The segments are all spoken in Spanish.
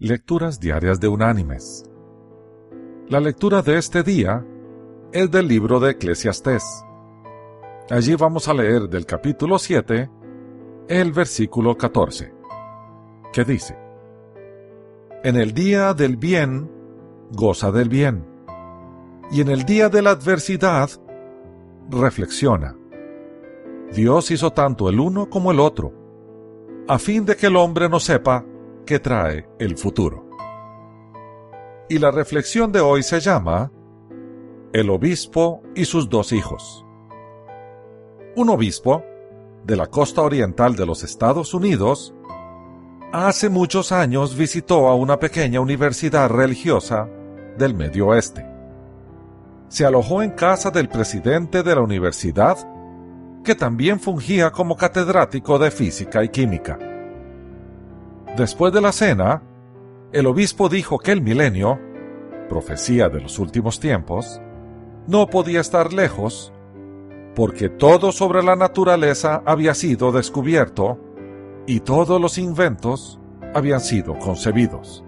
Lecturas Diarias de Unánimes. La lectura de este día es del libro de Eclesiastés. Allí vamos a leer del capítulo 7 el versículo 14, que dice, En el día del bien, goza del bien, y en el día de la adversidad, reflexiona. Dios hizo tanto el uno como el otro, a fin de que el hombre no sepa que trae el futuro. Y la reflexión de hoy se llama El obispo y sus dos hijos. Un obispo de la costa oriental de los Estados Unidos hace muchos años visitó a una pequeña universidad religiosa del Medio Oeste. Se alojó en casa del presidente de la universidad, que también fungía como catedrático de física y química. Después de la cena, el obispo dijo que el milenio, profecía de los últimos tiempos, no podía estar lejos porque todo sobre la naturaleza había sido descubierto y todos los inventos habían sido concebidos.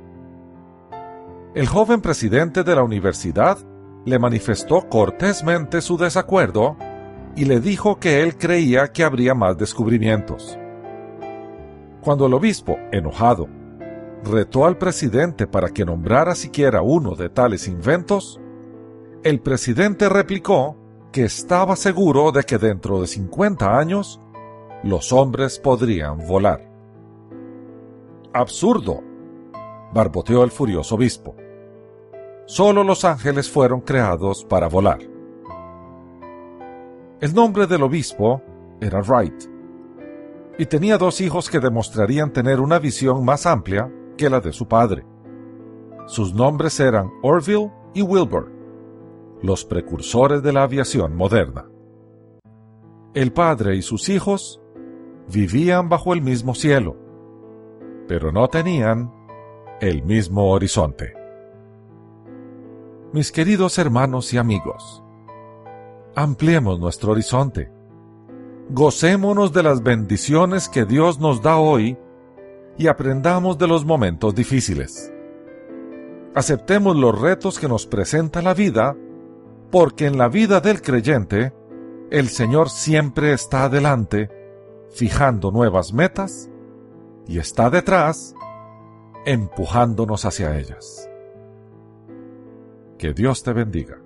El joven presidente de la universidad le manifestó cortésmente su desacuerdo y le dijo que él creía que habría más descubrimientos. Cuando el obispo, enojado, retó al presidente para que nombrara siquiera uno de tales inventos, el presidente replicó que estaba seguro de que dentro de 50 años los hombres podrían volar. Absurdo, barboteó el furioso obispo. Solo los ángeles fueron creados para volar. El nombre del obispo era Wright y tenía dos hijos que demostrarían tener una visión más amplia que la de su padre. Sus nombres eran Orville y Wilbur, los precursores de la aviación moderna. El padre y sus hijos vivían bajo el mismo cielo, pero no tenían el mismo horizonte. Mis queridos hermanos y amigos, ampliemos nuestro horizonte gocémonos de las bendiciones que Dios nos da hoy y aprendamos de los momentos difíciles. Aceptemos los retos que nos presenta la vida, porque en la vida del creyente, el Señor siempre está adelante, fijando nuevas metas, y está detrás, empujándonos hacia ellas. Que Dios te bendiga.